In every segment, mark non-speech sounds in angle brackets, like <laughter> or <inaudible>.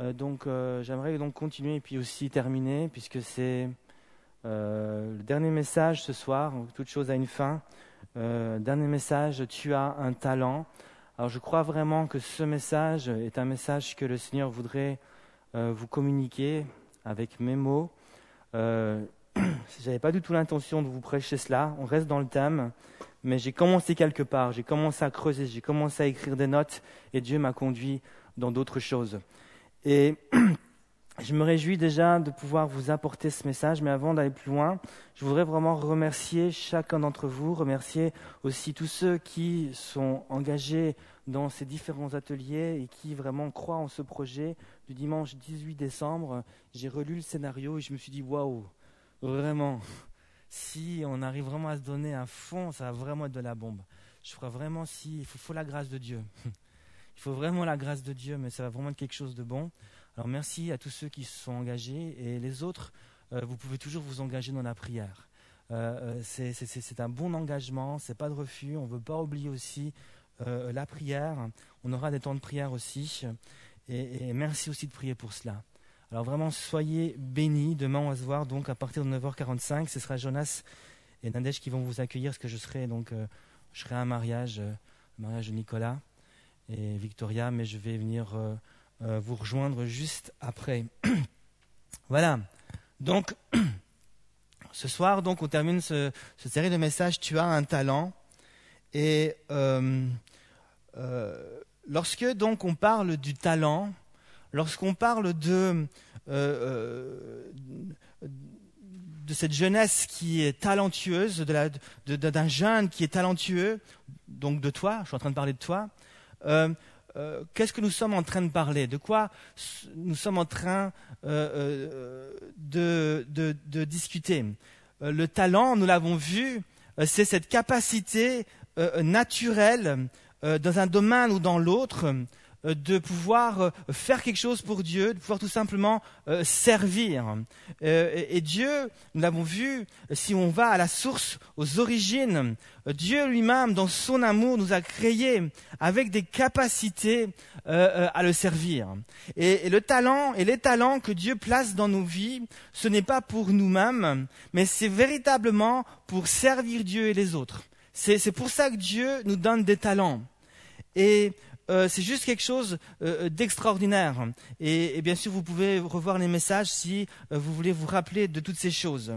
Euh, donc euh, j'aimerais donc continuer et puis aussi terminer puisque c'est euh, le dernier message ce soir. Toute chose a une fin. dernier message, tu as un talent. Alors je crois vraiment que ce message est un message que le Seigneur voudrait vous communiquer avec mes mots. <clears throat> Je n'avais pas du tout l'intention de vous prêcher cela. On reste dans le thème, mais j'ai commencé quelque part. J'ai commencé à creuser, j'ai commencé à écrire des notes, et Dieu m'a conduit dans d'autres choses. Et <clears throat> je me réjouis déjà de pouvoir vous apporter ce message, mais avant d'aller plus loin, je voudrais vraiment remercier chacun d'entre vous, remercier aussi tous ceux qui sont engagés dans ces différents ateliers et qui vraiment croient en ce projet. Du dimanche 18 décembre, j'ai relu le scénario et je me suis dit, waouh, vraiment, si on arrive vraiment à se donner un fond, ça va vraiment être de la bombe. Je ferai vraiment si, il faut la grâce de Dieu. <laughs> Il faut vraiment la grâce de Dieu, mais ça va vraiment être quelque chose de bon. Alors merci à tous ceux qui se sont engagés et les autres, euh, vous pouvez toujours vous engager dans la prière. Euh, euh, c'est un bon engagement, c'est pas de refus. On ne veut pas oublier aussi la prière. On aura des temps de prière aussi. Et, merci aussi de prier pour cela. Alors vraiment, soyez bénis. Demain, on va se voir donc à partir de 9h45. Ce sera Jonas et Nadège qui vont vous accueillir parce que je serai donc je serai à un mariage, mariage de Nicolas et Victoria, mais je vais venir euh, euh, vous rejoindre juste après. <clears throat> voilà. Donc, <clears throat> ce soir, donc, on termine ce, cette série de messages. Tu as un talent. Et euh, lorsque donc on parle du talent, lorsqu'on parle de de cette jeunesse qui est talentueuse, d'un de jeune qui est talentueux, donc de toi, je suis en train de parler de toi, euh, euh, qu'est-ce que nous sommes en train de parler? De quoi nous sommes en train euh, de, discuter? Le talent, nous l'avons vu, c'est cette capacité naturelle dans un domaine ou dans l'autre de pouvoir euh, faire quelque chose pour Dieu, de pouvoir tout simplement euh, servir. Et Dieu, nous l'avons vu, si on va à la source, aux origines, Dieu lui-même, dans son amour, nous a créés avec des capacités à le servir. Et, le talent et les talents que Dieu place dans nos vies, ce n'est pas pour nous-mêmes, mais c'est véritablement pour servir Dieu et les autres. C'est pour ça que Dieu nous donne des talents. Et euh, c'est juste quelque chose euh, d'extraordinaire. Et, bien sûr, vous pouvez revoir les messages si euh, vous voulez vous rappeler de toutes ces choses.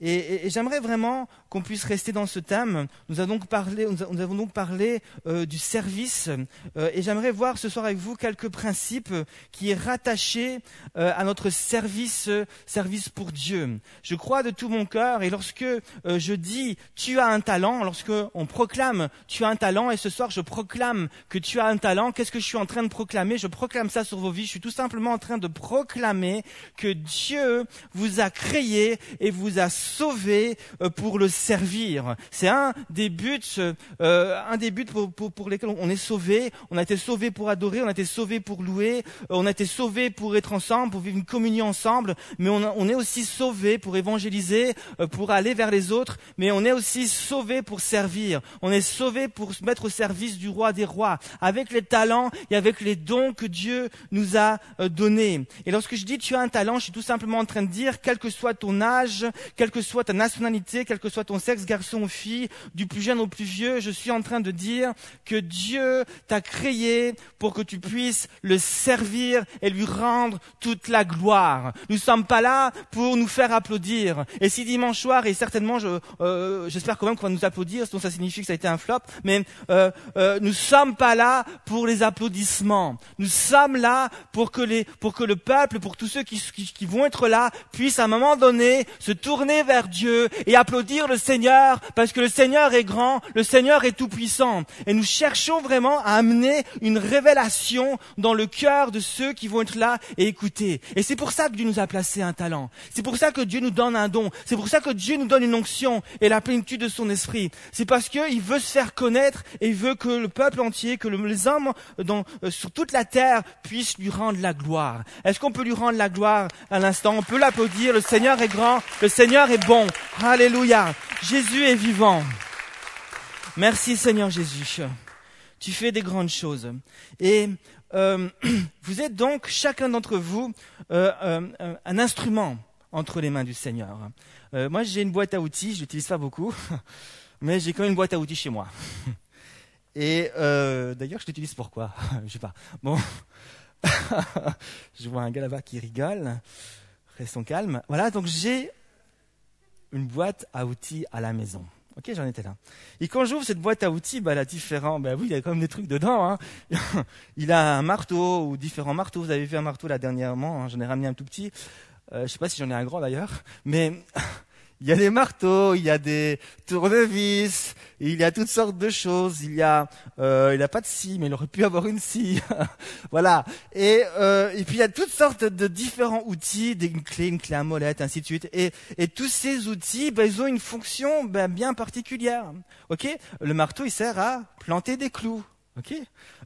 Et, j'aimerais vraiment qu'on puisse rester dans ce thème. Nous avons donc parlé, nous avons donc parlé du service. et j'aimerais voir ce soir avec vous quelques principes qui est rattaché à notre service, service pour Dieu. Je crois de tout mon cœur. Et lorsque je dis tu as un talent, lorsque on proclame tu as un talent, et ce soir je proclame que tu as un talent, qu'est-ce que je suis en train de proclamer? Je proclame ça sur vos vies. Je suis tout simplement en train de proclamer que Dieu vous a créé et vous a sauvé euh, pour le servir. C'est un des buts, euh, un des buts pour, pour, lesquels on est sauvé. On a été sauvé pour adorer, on a été sauvé pour louer, euh, on a été sauvé pour être ensemble, pour vivre une communion ensemble. Mais on, on est aussi sauvé pour évangéliser, pour aller vers les autres. Mais on est aussi sauvé pour servir. On est sauvé pour se mettre au service du roi des rois. Avec les talents et avec les dons que Dieu nous a euh, donnés. Et lorsque je dis tu as un talent, je suis tout simplement en train de dire, quel que soit ton âge, quelle que soit ta nationalité, quel que soit ton sexe, garçon ou fille, du plus jeune au plus vieux, je suis en train de dire que Dieu t'a créé pour que tu puisses le servir et lui rendre toute la gloire. Nous ne sommes pas là pour nous faire applaudir. Et si dimanche soir, et certainement, euh, j'espère quand même qu'on va nous applaudir, sinon ça signifie que ça a été un flop, mais euh, euh, nous sommes pas là pour les applaudissements. Nous sommes là pour que, les, pour que le peuple, pour tous ceux qui, qui, vont être là, puissent à un moment donné se tourner vers Dieu et applaudir le Seigneur, parce que le Seigneur est grand, le Seigneur est tout-puissant. Et nous cherchons vraiment à amener une révélation dans le cœur de ceux qui vont être là et écouter. Et c'est pour ça que Dieu nous a placé un talent. C'est pour ça que Dieu nous donne un don. C'est pour ça que Dieu nous donne une onction et la plénitude de son esprit. C'est parce qu'il veut se faire connaître et il veut que le peuple entier, que les hommes euh, sur toute la terre puisse lui rendre la gloire. Est-ce qu'on peut lui rendre la gloire à l'instant? On peut l'applaudir. Le Seigneur est grand, le Seigneur est bon. Alléluia. Jésus est vivant. Merci Seigneur Jésus. Tu fais des grandes choses. Et euh, <clears throat> vous êtes donc chacun d'entre vous euh, un instrument entre les mains du Seigneur. moi, j'ai une boîte à outils, je l'utilise pas beaucoup, <laughs> mais j'ai quand même une boîte à outils chez moi. <laughs> Et d'ailleurs, je l'utilise pourquoi <laughs> Je sais pas. Bon, <laughs> je vois un gars là-bas qui rigole. Restons calmes. Voilà, donc j'ai une boîte à outils à la maison. Ok, j'en étais là. Et quand j'ouvre cette boîte à outils, bah, elle a différents, bah oui, il y a quand même des trucs dedans. Hein. <laughs> il a un marteau ou différents marteaux. Vous avez vu un marteau là dernièrement. Hein. J'en ai ramené un tout petit. Euh, je sais pas si j'en ai un grand d'ailleurs, mais il y a des marteaux, il y a des tournevis, il y a toutes sortes de choses. Il y a, euh, il n'a pas de scie, mais il aurait pu <laughs> avoir une scie. <laughs> voilà. Et, euh, et puis il y a toutes sortes de différents outils, une clé, une clé à molette, ainsi de suite. Et, et tous ces outils, ben, ils ont une fonction ben, bien particulière. Ok? Le marteau, il sert à planter des clous. Ok?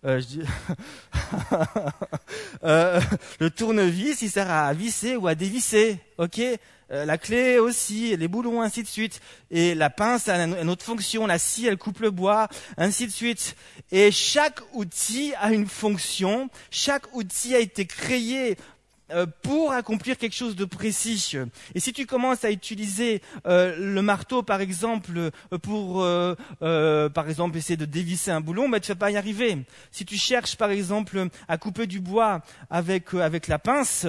Euh, je dis... <laughs> euh, Le tournevis, il sert à visser ou à dévisser. Ok? Euh, la clé aussi, les boulons, ainsi de suite. Et la pince a une autre fonction, la scie, elle coupe le bois, ainsi de suite. Et chaque outil a une fonction, chaque outil a été créé euh, pour accomplir quelque chose de précis. Et si tu commences à utiliser euh, le marteau, par exemple, pour, par exemple, essayer de dévisser un boulon, ben, tu vas pas y arriver. Si tu cherches, par exemple, à couper du bois avec avec la pince,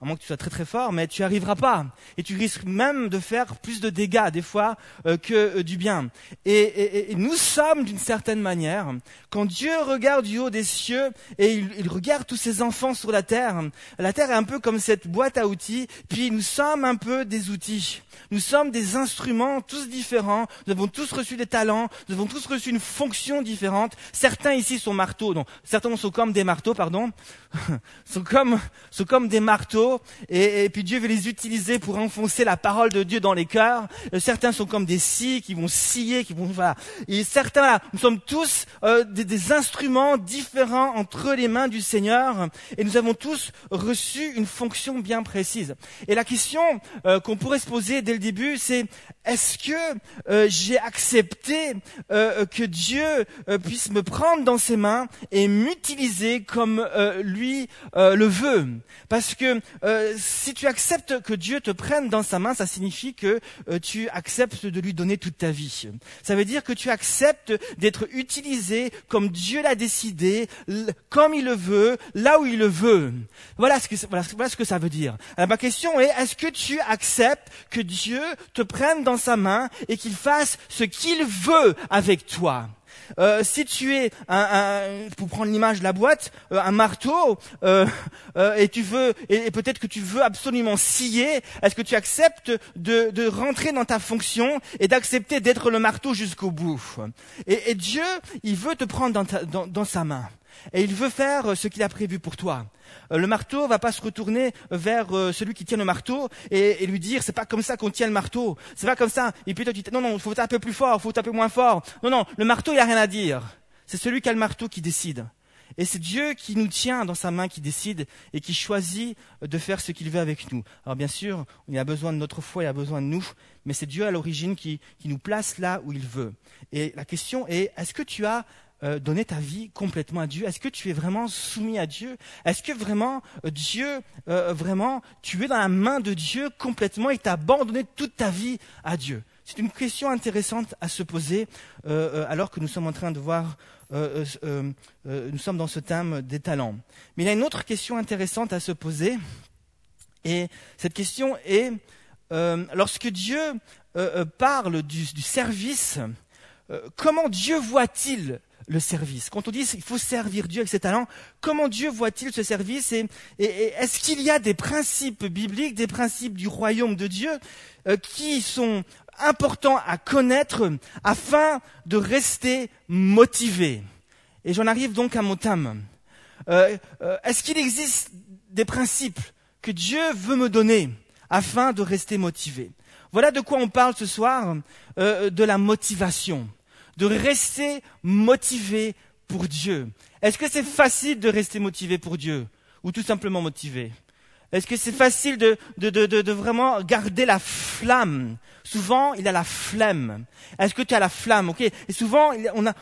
à moins que tu sois très très fort, mais tu n'y arriveras pas. Et tu risques même de faire plus de dégâts des fois que du bien. Et, et, nous sommes d'une certaine manière, quand Dieu regarde du haut des cieux et il, il regarde tous ses enfants sur la terre, la terre est un peu comme cette boîte à outils, puis nous sommes un peu des outils. Nous sommes des instruments tous différents, nous avons tous reçu des talents, nous avons tous reçu une fonction différente. Certains ici sont marteaux, non, certains sont comme des marteaux, pardon, <laughs> sont comme, sont comme des marteaux, et, puis Dieu veut les utiliser pour enfoncer la parole de Dieu dans les cœurs. Euh, certains sont comme des scies qui vont scier, qui vont, voilà. Et certains, nous sommes tous euh, des, des instruments différents entre les mains du Seigneur, et nous avons tous reçu une fonction bien précise. Et la question euh, qu'on pourrait se poser dès le début, c'est est-ce que euh, j'ai accepté euh, que Dieu puisse me prendre dans ses mains et m'utiliser comme lui le veut? Parce que si tu acceptes que Dieu te prenne dans sa main, ça signifie que tu acceptes de lui donner toute ta vie. Ça veut dire que tu acceptes d'être utilisé comme Dieu l'a décidé, comme il le veut, là où il le veut. Voilà ce que voilà, ça veut dire. Ma question est, est-ce que tu acceptes que Dieu te prenne dans sa main et qu'il fasse ce qu'il veut avec toi? Euh, si tu es un, pour prendre l'image de la boîte, euh, un marteau, euh, et tu veux, et, peut-être que tu veux absolument scier, est-ce que tu acceptes de, rentrer dans ta fonction et d'accepter d'être le marteau jusqu'au bout? Et, Dieu, il veut te prendre dans sa main. Et il veut faire ce qu'il a prévu pour toi. Euh, le marteau va pas se retourner vers euh, celui qui tient le marteau et, lui dire c'est pas comme ça qu'on tient le marteau, c'est pas comme ça. Et puis toi tu dis non non, faut taper plus fort, faut taper moins fort. Non non, le marteau il a rien à dire. C'est celui qui a le marteau qui décide. Et c'est Dieu qui nous tient dans sa main, qui décide et qui choisit de faire ce qu'il veut avec nous. Alors bien sûr, il a besoin de notre foi, il a besoin de nous, mais c'est Dieu à l'origine qui, qui nous place là où il veut. Et la question est, est-ce que tu as euh, donner ta vie complètement à Dieu? Est-ce que tu es vraiment soumis à Dieu? Est-ce que vraiment euh, Dieu, euh, vraiment, tu es dans la main de Dieu complètement et tu as abandonné toute ta vie à Dieu? C'est une question intéressante à se poser alors que nous sommes en train de voir, nous sommes dans ce thème des talents. Mais il y a une autre question intéressante à se poser et cette question est, lorsque Dieu parle du, du service, comment Dieu voit-il le service. Quand on dit qu'il faut servir Dieu avec ses talents, comment Dieu voit-il ce service et, est-ce qu'il y a des principes bibliques, des principes du royaume de Dieu euh, qui sont importants à connaître afin de rester motivé Et j'en arrive donc à mon thème. Euh, euh, est-ce qu'il existe des principes que Dieu veut me donner afin de rester motivé? Voilà de quoi on parle ce soir, de la motivation de rester motivé pour Dieu. Est-ce que c'est facile de rester motivé pour Dieu ou tout simplement motivé? Est-ce que c'est facile de, de, de, vraiment garder la flamme? Souvent, il a la flemme. Est-ce que tu as la flamme? Ok. Et souvent, on a,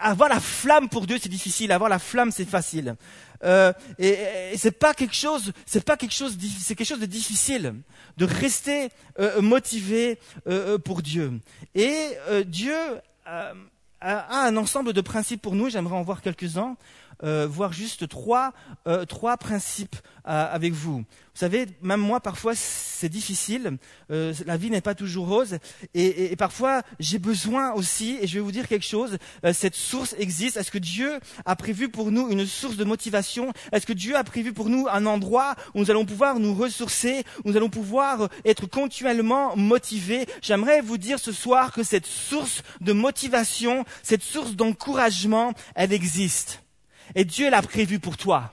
avoir la flamme pour Dieu, c'est difficile. Avoir la flamme, c'est facile. Euh, et, et c'est pas quelque chose, c'est pas quelque chose, c'est quelque chose de difficile de rester euh, motivé euh, pour Dieu. Et Dieu a, a, un ensemble de principes pour nous. J'aimerais en voir quelques-uns. Euh, voir juste trois, euh, trois principes euh, avec vous. Vous savez, même moi, parfois, c'est difficile. la vie n'est pas toujours rose. Et, et, parfois, j'ai besoin aussi, et je vais vous dire quelque chose, cette source existe. Est-ce que Dieu a prévu pour nous une source de motivation? Est-ce que Dieu a prévu pour nous un endroit où nous allons pouvoir nous ressourcer, où nous allons pouvoir être continuellement motivés? J'aimerais vous dire ce soir que cette source de motivation, cette source d'encouragement, elle existe. Et Dieu l'a prévue pour toi.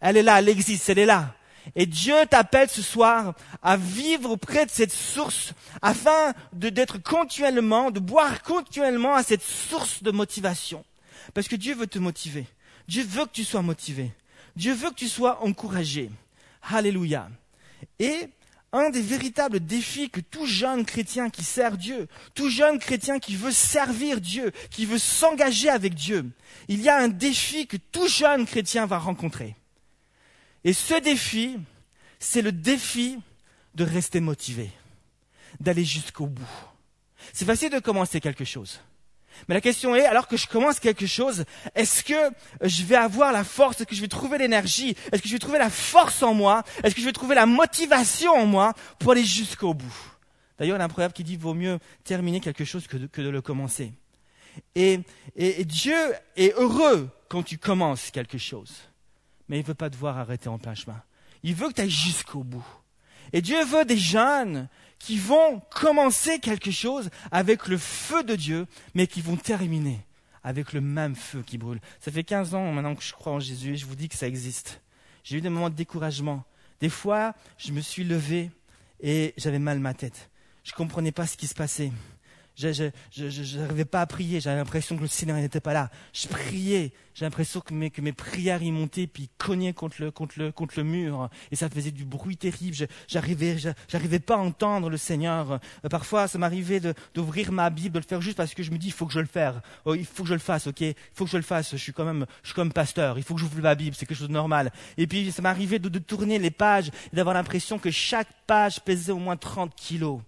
Elle est là, elle existe, elle est là. Et Dieu t'appelle ce soir à vivre près de cette source afin d'être continuellement, de boire continuellement à cette source de motivation. Parce que Dieu veut te motiver. Dieu veut que tu sois motivé. Dieu veut que tu sois encouragé. Alléluia. Et un des véritables défis que tout jeune chrétien qui sert Dieu, tout jeune chrétien qui veut servir Dieu, qui veut s'engager avec Dieu, il y a un défi que tout jeune chrétien va rencontrer. Et ce défi, c'est le défi de rester motivé, d'aller jusqu'au bout. C'est facile de commencer quelque chose. Mais la question est, alors que je commence quelque chose, est-ce que je vais avoir la force, est-ce que je vais trouver l'énergie, est-ce que je vais trouver la force en moi, est-ce que je vais trouver la motivation en moi pour aller jusqu'au bout? D'ailleurs, il y a un proverbe qui dit, vaut mieux terminer quelque chose que de, le commencer. Et, et, Dieu est heureux quand tu commences quelque chose, mais il ne veut pas te voir arrêter en plein chemin. Il veut que tu ailles jusqu'au bout. Et Dieu veut des jeunes qui vont commencer quelque chose avec le feu de Dieu, mais qui vont terminer avec le même feu qui brûle. Ça fait 15 ans maintenant que je crois en Jésus et je vous dis que ça existe. J'ai eu des moments de découragement. Des fois, je me suis levé et j'avais mal ma tête. Je ne comprenais pas ce qui se passait je n'arrivais pas à prier, j'avais l'impression que le Seigneur n'était pas là. Je priais, j'ai l'impression que mes, que mes prières y montaient, puis cognaient contre le, contre, le, contre le mur, et ça faisait du bruit terrible. J'arrivais, j'arrivais pas à entendre le Seigneur. Euh, parfois, ça m'arrivait d'ouvrir ma Bible, de le faire juste parce que je me dis, il faut que je le fasse. Oh, il faut que je le fasse, ok? Il faut que je le fasse. Je suis quand même, je suis comme pasteur. Il faut que j'ouvre ma Bible, c'est quelque chose de normal. Et puis, ça m'arrivait de, de tourner les pages et d'avoir l'impression que chaque page pesait au moins 30 kilos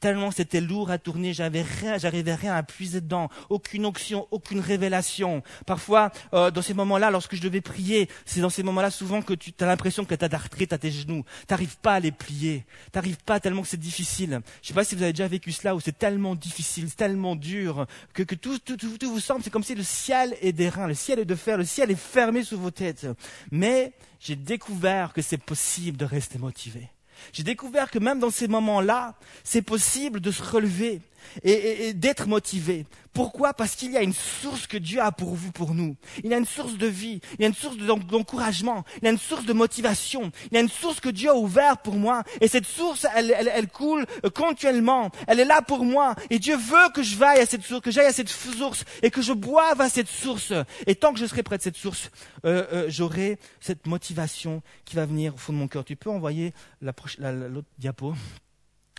tellement c'était lourd à tourner, j'avais rien, j'arrivais rien à puiser dedans, aucune onction, aucune révélation. Parfois, euh, dans ces moments-là, lorsque je devais prier, c'est dans ces moments-là souvent que tu as l'impression que tu as d'arthrite à tes genoux, t'arrives pas à les plier, t'arrives pas tellement que c'est difficile. Je sais pas si vous avez déjà vécu cela où c'est tellement difficile, tellement dur, que, que tout, tout, tout, vous semble, c'est comme si le ciel est d'airain, le ciel est de fer, le ciel est fermé sous vos têtes. Mais j'ai découvert que c'est possible de rester motivé. J'ai découvert que même dans ces moments-là, c'est possible de se relever et, d'être motivé. Pourquoi? Parce qu'il y a une source que Dieu a pour vous, pour nous. Il y a une source de vie, il y a une source d'encouragement, il y a une source de motivation, il y a une source que Dieu a ouverte pour moi. Et cette source, elle, coule continuellement. Elle est là pour moi. Et Dieu veut que je vaille à cette source, que j'aille à cette source et que je boive à cette source. Et tant que je serai près de cette source, euh, euh, j'aurai cette motivation qui va venir au fond de mon cœur. Tu peux envoyer l'autre diapo.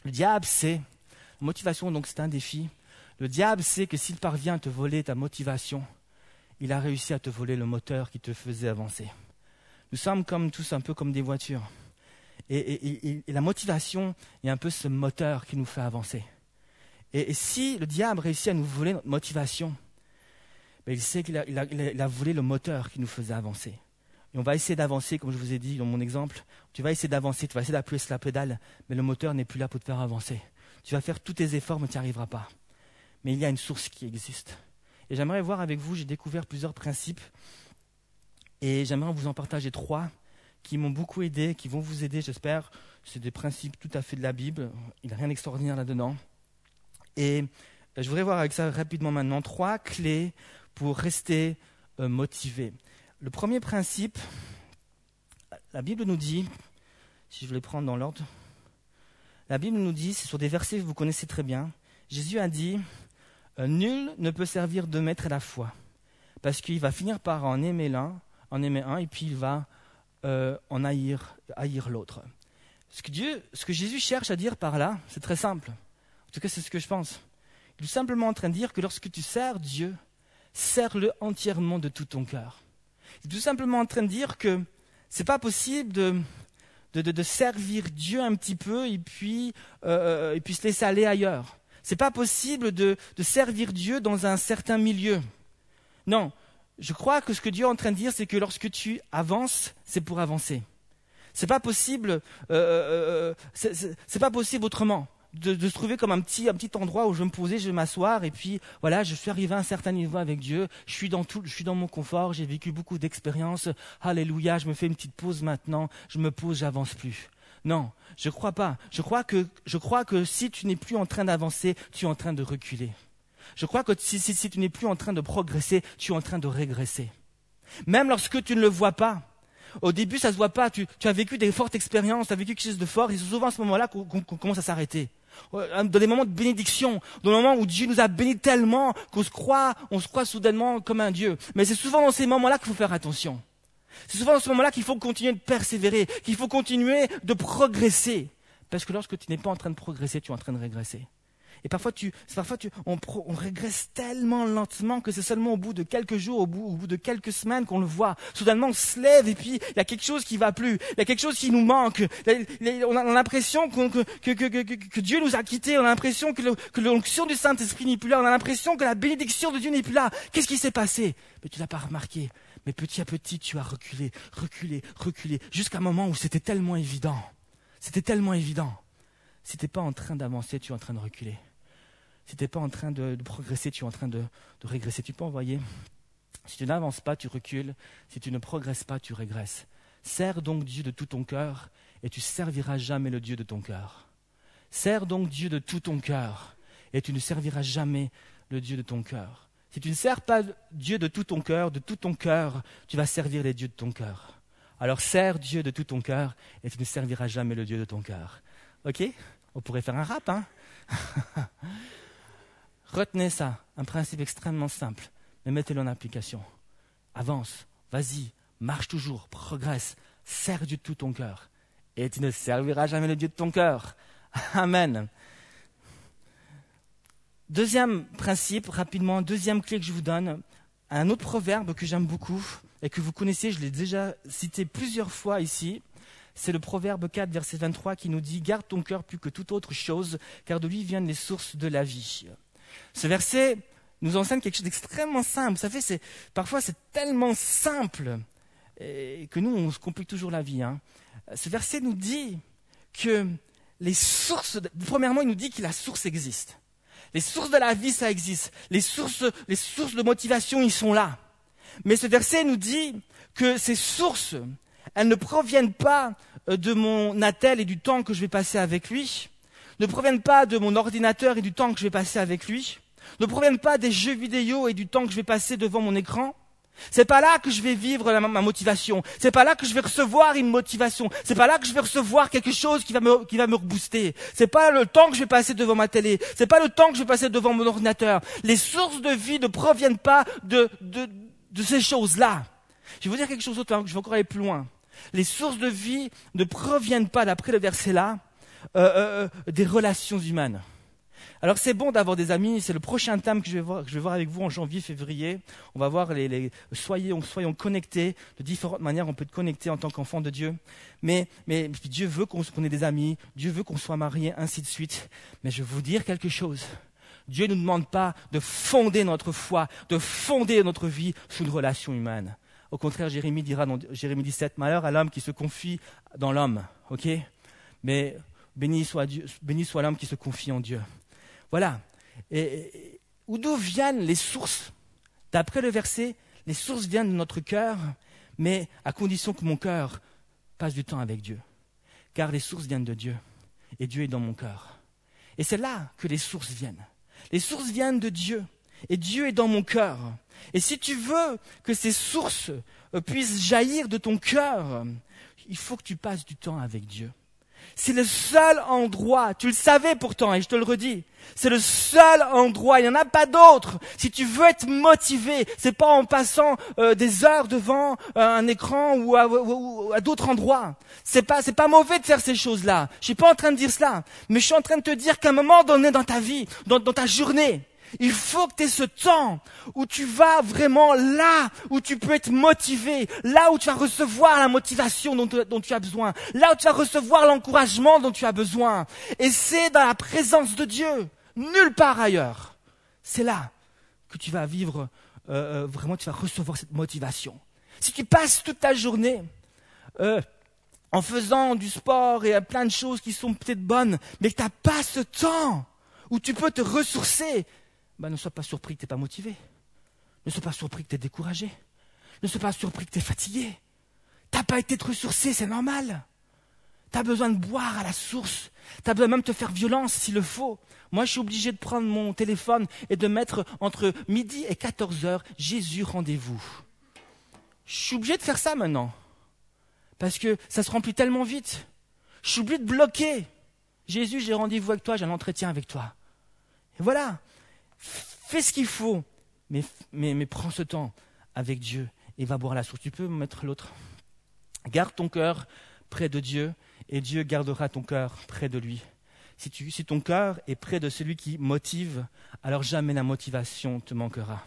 Le diable sait Motivation, donc, c'est un défi. Le diable sait que s'il parvient à te voler ta motivation, il a réussi à te voler le moteur qui te faisait avancer. Nous sommes comme tous un peu comme des voitures. Et, la motivation est un peu ce moteur qui nous fait avancer. Et, si le diable réussit à nous voler notre motivation, ben, il sait qu'il a, a, volé le moteur qui nous faisait avancer. Et on va essayer d'avancer, comme je vous ai dit dans mon exemple. Tu vas essayer d'avancer, tu vas essayer d'appuyer sur la pédale, mais le moteur n'est plus là pour te faire avancer. Tu vas faire tous tes efforts, mais tu n'y arriveras pas. Mais il y a une source qui existe. Et j'aimerais voir avec vous, j'ai découvert plusieurs principes, et j'aimerais vous en partager trois qui m'ont beaucoup aidé, qui vont vous aider, j'espère. C'est des principes tout à fait de la Bible, il n'y a rien d'extraordinaire là-dedans. Et euh, je voudrais voir avec ça rapidement maintenant trois clés pour rester euh, motivé. Le premier principe, la Bible nous dit, si je voulais prendre dans l'ordre, la Bible nous dit, c'est sur des versets que vous connaissez très bien, Jésus a dit, euh, nul ne peut servir de maître à la foi, parce qu'il va finir par en aimer l'un, en aimer un, et puis il va euh, en haïr, haïr l'autre. Ce que, Dieu, ce que Jésus cherche à dire par là, c'est très simple. En tout cas, c'est ce que je pense. Il est simplement en train de dire que lorsque tu sers Dieu, sers-le entièrement de tout ton cœur. Il est tout simplement en train de dire que c'est pas possible de, de, servir Dieu un petit peu et puis, euh, et puis se laisser aller ailleurs. C'est pas possible de, servir Dieu dans un certain milieu. Non, je crois que ce que Dieu est en train de dire, c'est que lorsque tu avances, c'est pour avancer. C'est pas euh, euh, euh pas possible autrement. De, se trouver comme un petit, un petit endroit où je me poser, je m'asseoir, et puis voilà, je suis arrivé à un certain niveau avec Dieu, je suis dans tout, je suis dans mon confort, j'ai vécu beaucoup d'expériences, alléluia, je me fais une petite pause maintenant, je me pose, j'avance plus. Non, je crois pas. Je crois, que, je crois que si tu n'es plus en train d'avancer, tu es en train de reculer. Je crois que si, si, tu n'es plus en train de progresser, tu es en train de régresser. Même lorsque tu ne le vois pas. Au début, ça se voit pas. Tu, as vécu des fortes expériences, tu as vécu quelque chose de fort, et c'est souvent à ce moment-là qu'on commence à s'arrêter. Euh, dans des moments de bénédiction, dans des moments où Dieu nous a bénis tellement qu'on se croit, on se croit soudainement comme un Dieu. Mais c'est souvent dans ces moments-là qu'il faut faire attention. C'est souvent dans ce moment-là qu'il faut continuer de persévérer, qu'il faut continuer de progresser. Parce que lorsque tu n'es pas en train de progresser, tu es en train de régresser. Et parfois, tu, parfois tu, on, on, régresse tellement lentement que c'est seulement au bout de quelques jours, au bout, au bout de quelques semaines qu'on le voit. Soudainement, on se lève et puis il y a quelque chose qui va plus. Il y a quelque chose qui nous manque. On a, l'impression que, que, que, que, Dieu nous a quittés. On a l'impression que l'onction du Saint-Esprit n'est plus là. On a l'impression que la bénédiction de Dieu n'est plus là. Qu'est-ce qui s'est passé? Mais tu l'as pas remarqué. Mais petit à petit, tu as reculé, reculé, reculé, jusqu'à un moment où c'était tellement évident. C'était tellement évident. Si tu n'es pas en train d'avancer, tu es en train de reculer. Si tu n'es pas en train de, progresser, tu es en train de, de régresser. Tu peux envoyer. Si tu n'avances pas, tu recules. Si tu ne progresses pas, tu régresses. Sers donc Dieu de tout ton cœur, et tu serviras jamais le Dieu de ton cœur. Sers donc Dieu de tout ton cœur, et tu ne serviras jamais le Dieu de ton cœur. Si tu ne sers pas Dieu de tout ton cœur, de tout ton cœur, tu vas servir les dieux de ton cœur. Alors sers Dieu de tout ton cœur et tu ne serviras jamais le Dieu de ton cœur. Ok? On pourrait faire un rap, hein <laughs> Retenez ça, un principe extrêmement simple, mais mettez-le en application. Avance, vas-y, marche toujours, progresse, sers Dieu de tout ton cœur et tu ne serviras jamais le Dieu de ton cœur. <laughs> Amen. Deuxième principe, rapidement, deuxième clé que je vous donne, un autre proverbe que j'aime beaucoup et que vous connaissez, je l'ai déjà cité plusieurs fois ici. C'est le proverbe 4, verset 23 qui nous dit Garde ton cœur plus que toute autre chose, car de lui viennent les sources de la vie. Ce verset nous enseigne quelque chose d'extrêmement simple. Vous savez, c'est, parfois c'est tellement simple que nous, on se complique toujours la vie. Hein. Ce verset nous dit que les sources, premièrement, il nous dit que la source existe. Les sources de la vie, ça existe. Les sources, les sources de motivation, ils sont là. Mais ce verset nous dit que ces sources, elles ne proviennent pas de mon attel et du temps que je vais passer avec lui, ne proviennent pas de mon ordinateur et du temps que je vais passer avec lui, ne proviennent pas des jeux vidéo et du temps que je vais passer devant mon écran, c'est pas là que je vais vivre ma motivation. C'est pas là que je vais recevoir une motivation. C'est pas là que je vais recevoir quelque chose qui va me, qui va me rebooster. C'est pas le temps que je vais passer devant ma télé. C'est pas le temps que je vais passer devant mon ordinateur. Les sources de vie ne proviennent pas de, de, de ces choses-là. Je vais vous dire quelque chose d'autre, je vais encore aller plus loin. Les sources de vie ne proviennent pas, d'après le verset là, euh, euh, euh des relations humaines. Alors c'est bon d'avoir des amis, c'est le prochain thème que je vais voir, je vais voir avec vous en janvier, février. On va voir les, les soyons, soyons connectés, de différentes manières on peut être connecté en tant qu'enfant de Dieu. Mais, mais Dieu veut qu'on ait des amis, Dieu veut qu'on soit mariés, ainsi de suite. Mais je vais vous dire quelque chose. Dieu ne nous demande pas de fonder notre foi, de fonder notre vie sur une relation humaine. Au contraire, Jérémie dira dans Jérémie 17, malheur à l'homme qui se confie dans l'homme. Ok? Mais béni soit, béni soit l'homme qui se confie en Dieu. Voilà. Et, d'où viennent les sources? D'après le verset, les sources viennent de notre cœur, mais à condition que mon cœur passe du temps avec Dieu. Car les sources viennent de Dieu, et Dieu est dans mon cœur. Et c'est là que les sources viennent. Les sources viennent de Dieu, et Dieu est dans mon cœur. Et si tu veux que ces sources euh, puissent jaillir de ton cœur, il faut que tu passes du temps avec Dieu. C'est le seul endroit, tu le savais pourtant, et je te le redis, c'est le seul endroit, il n'y en a pas d'autre. Si tu veux être motivé, c'est pas en passant euh, des heures devant euh, un écran ou à, d'autres endroits. C'est pas, c'est pas mauvais de faire ces choses-là. Je suis pas en train de dire cela, mais je suis en train de te dire qu'à un moment donné dans ta vie, dans, dans ta journée, Il faut que tu aies ce temps où tu vas vraiment là où tu peux être motivé, là où tu vas recevoir la motivation dont, tu as besoin, là où tu vas recevoir l'encouragement dont tu as besoin. Et c'est dans la présence de Dieu, nulle part ailleurs. C'est là que tu vas vivre, euh, euh, vraiment tu vas recevoir cette motivation. Si tu passes toute ta journée euh, en faisant du sport et plein de choses qui sont peut-être bonnes, mais que tu n'as pas ce temps où tu peux te ressourcer, ben, ne sois pas surpris que tu n'es pas motivé. Ne sois pas surpris que tu es découragé. Ne sois pas surpris que tu es fatigué. Tu n'as pas été ressourcé, c'est normal. Tu as besoin de boire à la source. Tu as besoin même de te faire violence s'il le faut. Moi, je suis obligé de prendre mon téléphone et de mettre entre midi et 14 heures Jésus rendez-vous. Je suis obligé de faire ça maintenant. Parce que ça se remplit tellement vite. Je suis obligé de bloquer. Jésus, j'ai rendez-vous avec toi, j'ai un entretien avec toi. Et voilà. Fais ce qu'il faut, mais, prends ce temps avec Dieu et va boire la source. Tu peux mettre l'autre. Garde ton cœur près de Dieu et Dieu gardera ton cœur près de lui. Si, si ton cœur est près de celui qui motive, alors jamais la motivation te manquera.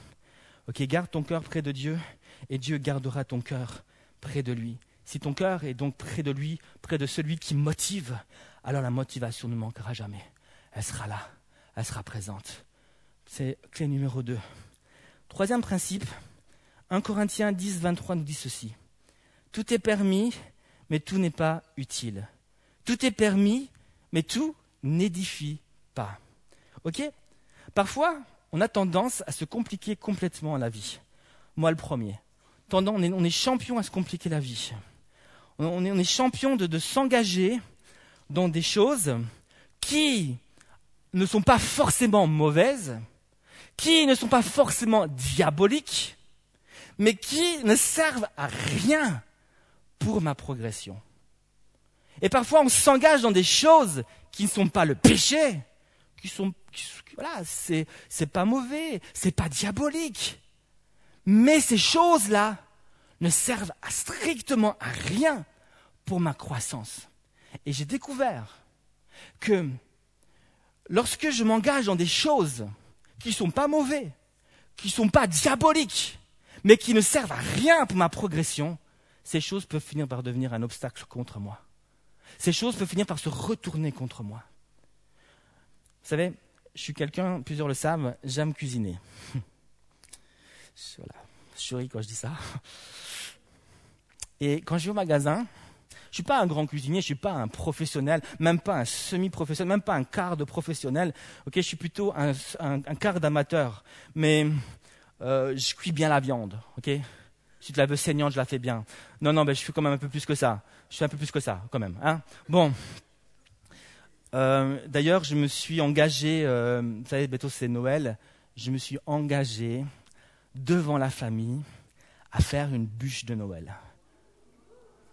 Ok, garde ton cœur près de Dieu et Dieu gardera ton cœur près de lui. Si ton cœur est donc près de lui, près de celui qui motive, alors la motivation ne manquera jamais. Elle sera là, elle sera présente. C'est clé numéro 2. Troisième principe, 1 Corinthiens 10, 23 nous dit ceci. Tout est permis, mais tout n'est pas utile. Tout est permis, mais tout n'édifie pas. Ok? Parfois, on a tendance à se compliquer complètement la vie. Moi, le premier. Tendance, on, est, on est champion à se compliquer la vie. On est, on est champion de s'engager dans des choses qui ne sont pas forcément mauvaises, qui ne sont pas forcément diaboliques, mais qui ne servent à rien pour ma progression. Et parfois, on s'engage dans des choses qui ne sont pas le péché, qui sont, voilà, c'est, c'est pas mauvais, c'est pas diabolique. Mais ces choses-là ne servent strictement à rien pour ma croissance. Et j'ai découvert que lorsque je m'engage dans des choses qui sont pas mauvaises, qui sont pas diaboliques, mais qui ne servent à rien pour ma progression, ces choses peuvent finir par devenir un obstacle contre moi. Ces choses peuvent finir par se retourner contre moi. Vous savez, je suis quelqu'un, plusieurs le savent, j'aime cuisiner. <laughs> voilà, je souris quand je dis ça. Et quand je vais au magasin, je suis pas un grand cuisinier, je suis pas un professionnel, même pas un semi-professionnel, même pas un quart de professionnel. Ok, je suis plutôt un, quart d'amateur. Mais euh, je cuis bien la viande. Ok, si tu la veux saignante, je la fais bien. Non, non, mais je fais quand même un peu plus que ça. Je fais un peu plus que ça, quand même. Hein? Bon. Euh, D'ailleurs, je me suis engagé. Euh, vous savez, bientôt c'est Noël. Je me suis engagé devant la famille à faire une bûche de Noël.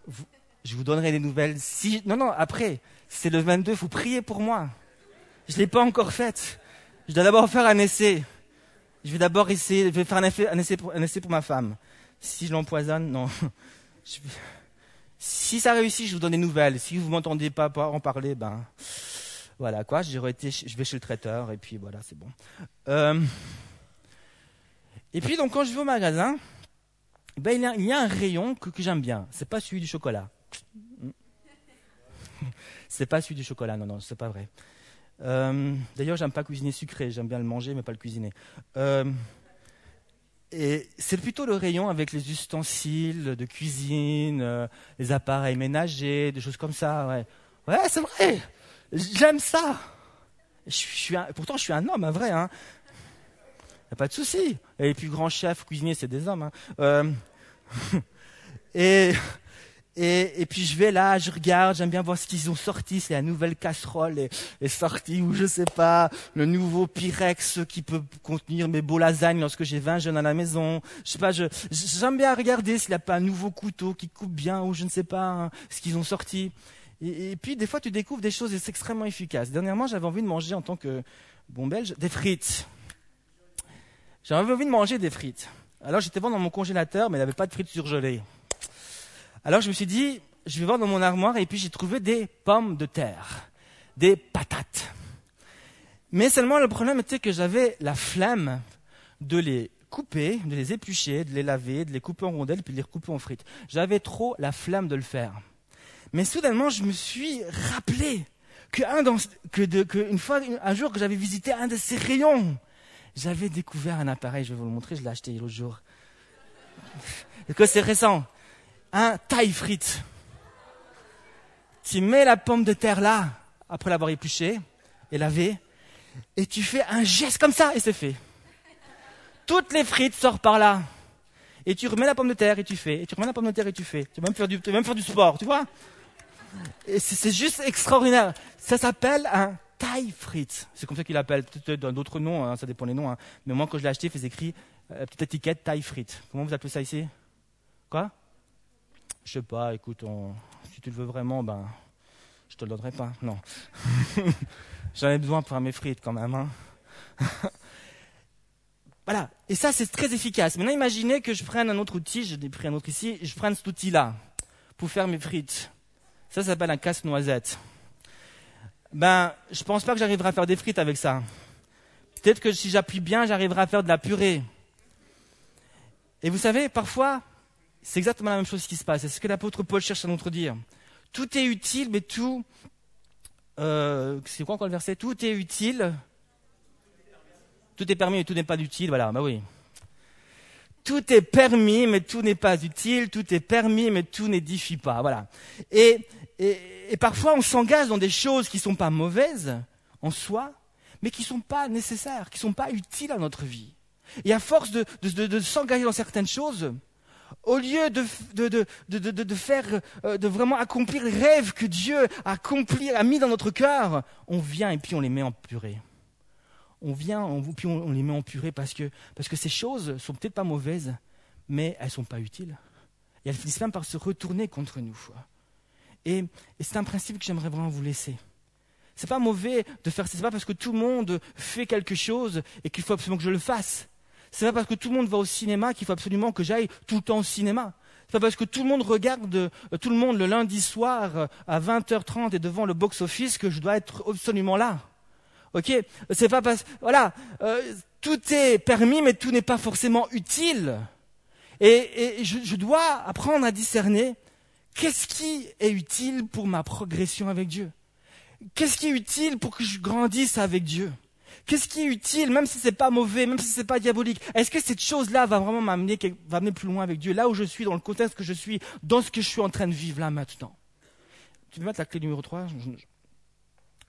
Vous, je vous donnerai des nouvelles. Si, non, non, après, c'est le 22, il faut prier pour moi. Je l'ai pas encore faite. Je dois d'abord faire un essai. Je vais d'abord essayer, je vais faire un, essai, pour, un essai pour ma femme. Si je l'empoisonne, non. <laughs> si ça réussit, je vous donne des nouvelles. Si vous m'entendez pas en parler, ben voilà quoi. Été, je vais chez le traiteur et puis voilà, c'est bon. Euh, et puis donc quand je vais au magasin, ben, il, y a, un rayon que, que j'aime bien. C'est pas celui du chocolat. <laughs> c'est pas celui du chocolat, non, non, c'est pas vrai. Euh, d'ailleurs, j'aime pas cuisiner sucré, j'aime bien le manger, mais pas le cuisiner. Euh, et c'est plutôt le rayon avec les ustensiles de cuisine, euh, les appareils ménagers, des choses comme ça. Ouais, ouais c'est vrai. J'aime ça. Je suis, pourtant, je suis un homme, un vrai. Hein. Y a pas de souci. Et les plus grands chefs cuisiniers, c'est des hommes. Hein. <laughs> et et, et, puis je vais là, je regarde, j'aime bien voir ce qu'ils ont sorti, c'est la nouvelle casserole est, est sortie, ou je sais pas, le nouveau Pyrex qui peut contenir mes beaux lasagnes lorsque j'ai 20 jeunes à la maison. Je sais pas, je, j'aime bien regarder s'il n'y a pas un nouveau couteau qui coupe bien, ou je ne sais pas, hein, ce qu'ils ont sorti. Et, puis des fois tu découvres des choses extrêmement efficaces. Dernièrement j'avais envie de manger en tant que bon belge des frites. J'avais envie de manger des frites. Alors j'étais voir dans mon congélateur, mais il n'y avait pas de frites surgelées. Alors je me suis dit, je vais voir dans mon armoire et puis j'ai trouvé des pommes de terre, des patates. Mais seulement le problème était que j'avais la flemme de les couper, de les éplucher, de les laver, de les couper en rondelles, puis de les recouper en frites. J'avais trop la flemme de le faire. Mais soudainement, je me suis rappelé que, un que, une fois, un jour que j'avais visité un de ces rayons, j'avais découvert un appareil, je vais vous le montrer, je l'ai acheté l'autre jour. <laughs> que c'est récent. Un taille frite. Tu mets la pomme de terre là, après l'avoir épluchée et lavée, et tu fais un geste comme ça, et c'est fait. Toutes les frites sortent par là. Et tu remets la pomme de terre et tu fais. Et tu remets la pomme de terre et tu fais. Tu vas même faire du, même faire du sport, tu vois Et c'est juste extraordinaire. Ça s'appelle un taille frite. C'est comme ça qu'il l'appelle. Peut-être d'autres noms, hein, ça dépend des noms. Hein. Mais moi, quand je l'ai acheté, il faisait écrit euh, petite étiquette taille frite. Comment vous appelez ça ici? Quoi? Je sais pas. Écoute, si tu le veux vraiment, ben, je te le donnerai pas. Non. <laughs> J'en ai besoin pour faire mes frites quand même. Hein. <laughs> voilà. Et ça, c'est très efficace. Maintenant, imaginez que je prenne un autre outil. J'ai pris un autre ici. Je prenne cet outil-là pour faire mes frites. Ça, ça s'appelle un casse-noisette. Ben, je pense pas que j'arriverai à faire des frites avec ça. Peut-être que si j'appuie bien, j'arriverai à faire de la purée. Et vous savez, parfois, c'est exactement la même chose qui se passe. C'est ce que l'apôtre Paul cherche à nous dire. Tout est utile, mais tout euh, c'est quoi encore le verset Tout est utile. Tout est permis, mais tout n'est pas utile. Voilà, bah oui. Tout est permis, mais tout n'est pas utile. Tout est permis, mais tout n'édifie pas. Voilà. Et, et, parfois, on s'engage dans des choses qui ne sont pas mauvaises en soi, mais qui ne sont pas nécessaires, qui ne sont pas utiles à notre vie. Et à force de, de s'engager dans certaines choses, au lieu de, de, faire, euh, de vraiment accomplir les rêves que Dieu a, accompli, a mis dans notre cœur, on vient et puis on les met en purée. On vient, on, puis on, les met en purée parce que, parce que ces choses sont peut-être pas mauvaises, mais elles sont pas utiles. Et elles finissent même par se retourner contre nous. Et, et c'est un principe que j'aimerais vraiment vous laisser. C'est pas mauvais de faire ça, c'est pas parce que tout le monde fait quelque chose et qu'il faut absolument que je le fasse. C'est pas parce que tout le monde va au cinéma qu'il faut absolument que j'aille tout le temps au cinéma. C'est pas parce que tout le monde regarde euh, tout le monde le lundi soir euh, à 20h30 et devant le box-office que je dois être absolument là. Ok? C'est pas parce voilà, euh, tout est permis, mais tout n'est pas forcément utile. Et, je, je dois apprendre à discerner qu'est-ce qui est utile pour ma progression avec Dieu. Qu'est-ce qui est utile pour que je grandisse avec Dieu? Qu'est-ce qui est utile, même si c'est pas mauvais, même si c'est pas diabolique? Est-ce que cette chose-là va vraiment m'amener, va amener plus loin avec Dieu, là où je suis, dans le contexte que je suis, dans ce que je suis en train de vivre là maintenant Tu peux mettre la clé numéro 3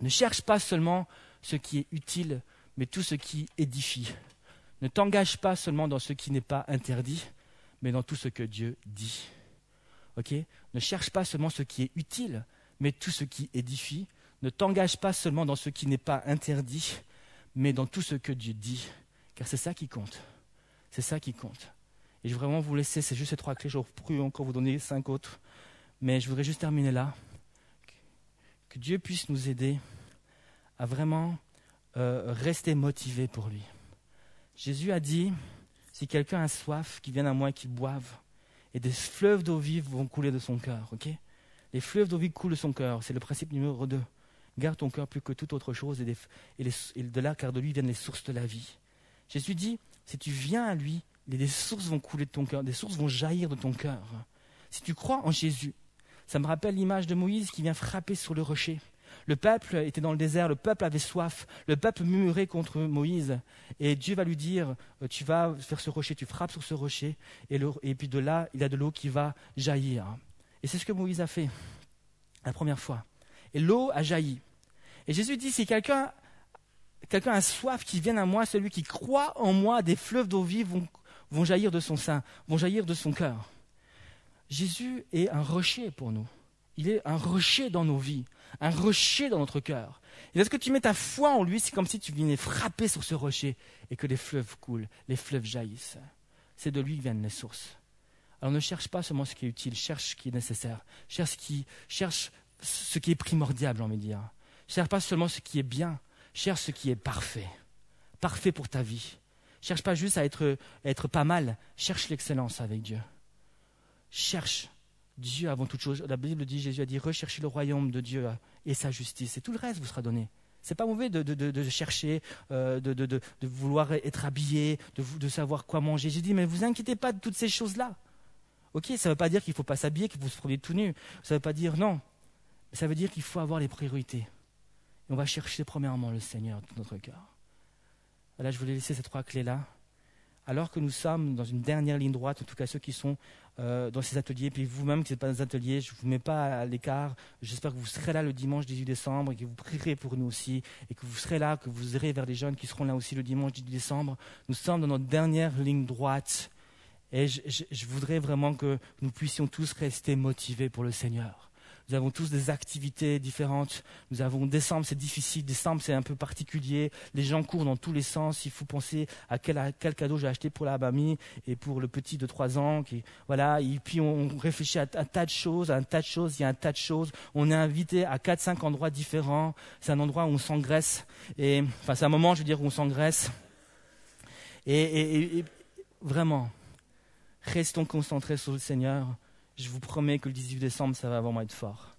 Ne cherche pas seulement ce qui est utile, mais tout ce qui édifie. Ne t'engage pas seulement dans ce qui n'est pas interdit, mais dans tout ce que Dieu dit. Ok? Ne cherche pas seulement ce qui est utile, mais tout ce qui édifie. Ne t'engage pas seulement dans ce qui n'est pas interdit, mais dans tout ce que Dieu dit, car c'est ça qui compte. C'est ça qui compte. Et je vais vraiment vous laisser, c'est juste ces trois clés, j'aurais pu encore vous donner cinq autres, mais je voudrais juste terminer là. Que Dieu puisse nous aider à vraiment euh, rester motivé pour lui. Jésus a dit, si quelqu'un a soif, qu'il vienne à moi et qu'il boive, et des fleuves d'eau vive vont couler de son cœur. ok? Les fleuves d'eau vive coulent de son cœur, c'est le principe numéro deux. Garde ton cœur plus que toute autre chose, et, de là, car de lui viennent les sources de la vie. Jésus dit, si tu viens à lui, des sources vont couler de ton cœur, des sources vont jaillir de ton cœur. Si tu crois en Jésus, ça me rappelle l'image de Moïse qui vient frapper sur le rocher. Le peuple était dans le désert, le peuple avait soif, le peuple murmurait contre Moïse. Et Dieu va lui dire, euh, tu vas faire ce rocher, tu frappes sur ce rocher, et, et puis de là, il y a de l'eau qui va jaillir. Et c'est ce que Moïse a fait la première fois. Et l'eau a jailli. Et Jésus dit, si quelqu'un a soif, qu'il vienne à moi, celui qui croit en moi, des fleuves d'eau vive vont, vont jaillir de son sein, vont jaillir de son cœur. Jésus est un rocher pour nous. Il est un rocher dans nos vies, un rocher dans notre cœur. Et lorsque tu mets ta foi en lui, c'est comme si tu venais frapper sur ce rocher et que les fleuves coulent, les fleuves jaillissent. C'est de lui que viennent les sources. Alors ne cherche pas seulement ce qui est utile, cherche ce qui est nécessaire, cherche ce qui, cherche ce qui est primordial, j'ai envie de dire. Cherche pas seulement ce qui est bien, cherche ce qui est parfait. Parfait pour ta vie. Cherche pas juste à être, pas mal, cherche l'excellence avec Dieu. Cherche Dieu avant toute chose. La Bible dit, Jésus a dit, recherchez le royaume de Dieu et sa justice, et tout le reste vous sera donné. C'est pas mauvais de, chercher, euh, de, vouloir être habillé, de, savoir quoi manger. J'ai dit, mais vous inquiétez pas de toutes ces choses-là. Ok, ça ne veut pas dire qu'il ne faut pas s'habiller, qu'il faut se promener tout nu. Ça ne veut pas dire non. Ça veut dire qu'il faut avoir les priorités. Et on va chercher premièrement le Seigneur de notre cœur. Là, je voulais laisser ces trois clés-là alors que nous sommes dans une dernière ligne droite, en tout cas ceux qui sont euh, dans ces ateliers, puis vous-même qui n'êtes pas dans les ateliers, je ne vous mets pas à l'écart. J'espère que vous serez là le dimanche 18 décembre et que vous prierez pour nous aussi, et que vous serez là, que vous irez vers les jeunes qui seront là aussi le dimanche 18 décembre. Nous sommes dans notre dernière ligne droite, et je voudrais vraiment que nous puissions tous rester motivés pour le Seigneur. Nous avons tous des activités différentes. Nous avons décembre, c'est difficile. Décembre, c'est un peu particulier. Les gens courent dans tous les sens. Il faut penser à quel, cadeau j'ai acheté pour la mamie et pour le petit de trois ans. Qui, voilà. Et puis on réfléchit à un tas de choses, à un tas de choses. Il y a un tas de choses. On est invité à quatre, cinq endroits différents. C'est un endroit où on s'engraisse. Et enfin, c'est un moment, je veux dire, où on s'engraisse. et vraiment, restons concentrés sur le Seigneur je vous promets que le 18 décembre, ça va vraiment être fort.